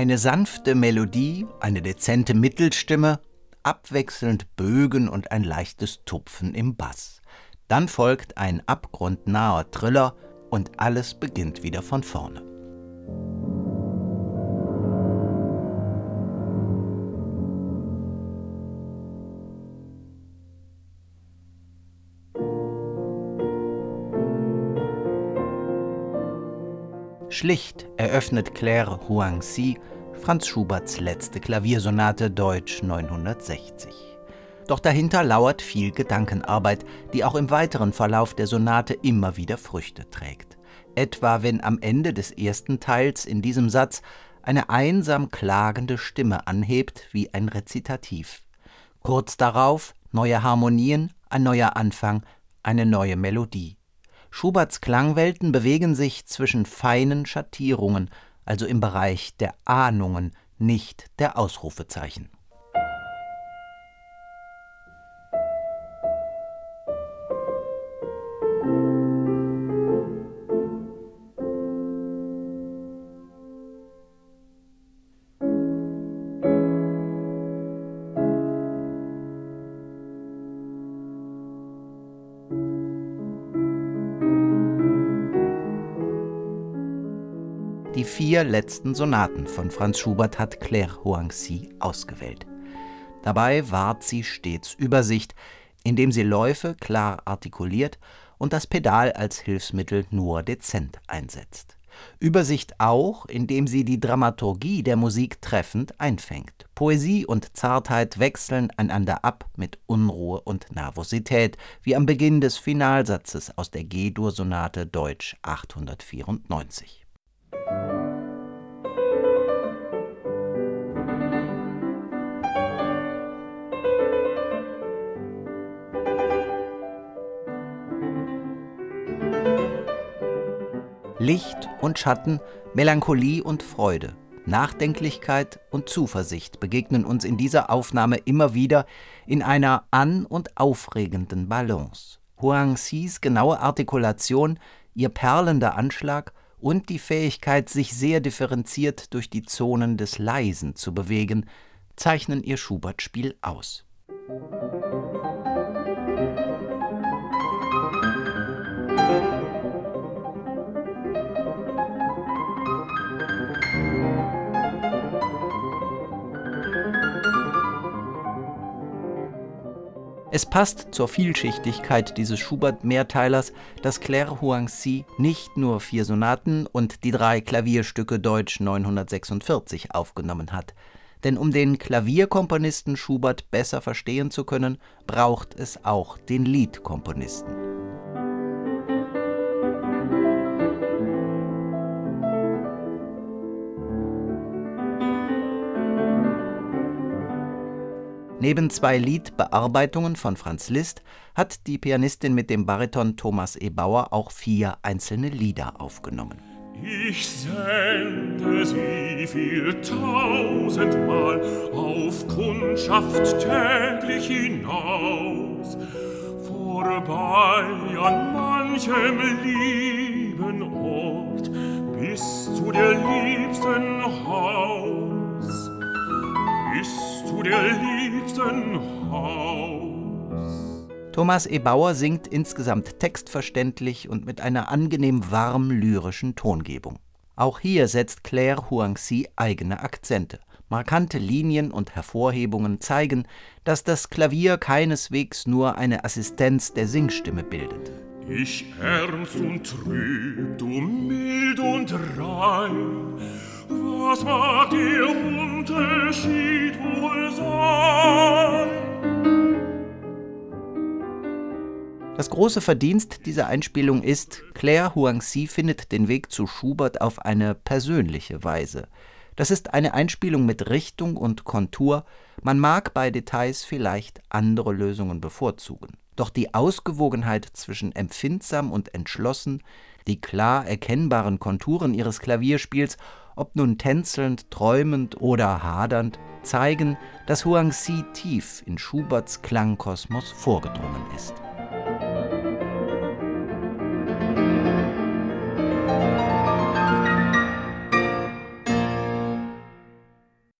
Eine sanfte Melodie, eine dezente Mittelstimme, abwechselnd Bögen und ein leichtes Tupfen im Bass. Dann folgt ein abgrundnaher Triller und alles beginnt wieder von vorne. Schlicht eröffnet Claire Huangxi Franz Schuberts letzte Klaviersonate Deutsch 960. Doch dahinter lauert viel Gedankenarbeit, die auch im weiteren Verlauf der Sonate immer wieder Früchte trägt. Etwa wenn am Ende des ersten Teils in diesem Satz eine einsam klagende Stimme anhebt wie ein Rezitativ. Kurz darauf neue Harmonien, ein neuer Anfang, eine neue Melodie. Schuberts Klangwelten bewegen sich zwischen feinen Schattierungen, also im Bereich der Ahnungen, nicht der Ausrufezeichen. Die vier letzten Sonaten von Franz Schubert hat Claire Hoangxi ausgewählt. Dabei wahrt sie stets Übersicht, indem sie Läufe klar artikuliert und das Pedal als Hilfsmittel nur dezent einsetzt. Übersicht auch, indem sie die Dramaturgie der Musik treffend einfängt. Poesie und Zartheit wechseln einander ab mit Unruhe und Nervosität, wie am Beginn des Finalsatzes aus der G-Dur-Sonate Deutsch 894. Licht und Schatten, Melancholie und Freude, Nachdenklichkeit und Zuversicht begegnen uns in dieser Aufnahme immer wieder in einer an- und aufregenden Balance. Huangxis genaue Artikulation, ihr perlender Anschlag und die Fähigkeit, sich sehr differenziert durch die Zonen des Leisen zu bewegen, zeichnen ihr Schubert-Spiel aus. Es passt zur Vielschichtigkeit dieses Schubert-Mehrteilers, dass Claire Huangxi nicht nur vier Sonaten und die drei Klavierstücke Deutsch 946 aufgenommen hat. Denn um den Klavierkomponisten Schubert besser verstehen zu können, braucht es auch den Liedkomponisten. Neben zwei Liedbearbeitungen von Franz Liszt hat die Pianistin mit dem Bariton Thomas E. Bauer auch vier einzelne Lieder aufgenommen. Ich sende sie viel tausendmal auf Kundschaft täglich hinaus, vorbei an manchem lieben Ort bis zu der liebsten Haus, zu der liebsten Haus. Thomas E. Bauer singt insgesamt textverständlich und mit einer angenehm warm lyrischen Tongebung. Auch hier setzt Claire Huangxi eigene Akzente. Markante Linien und Hervorhebungen zeigen, dass das Klavier keineswegs nur eine Assistenz der Singstimme bildet. Ich ernst und trüb, du mild und rein, was mag der Unterschied wohl sein? Das große Verdienst dieser Einspielung ist, Claire Huangxi findet den Weg zu Schubert auf eine persönliche Weise. Das ist eine Einspielung mit Richtung und Kontur, man mag bei Details vielleicht andere Lösungen bevorzugen. Doch die Ausgewogenheit zwischen empfindsam und entschlossen, die klar erkennbaren Konturen ihres Klavierspiels, ob nun tänzelnd, träumend oder hadernd, zeigen, dass Huangxi tief in Schuberts Klangkosmos vorgedrungen ist.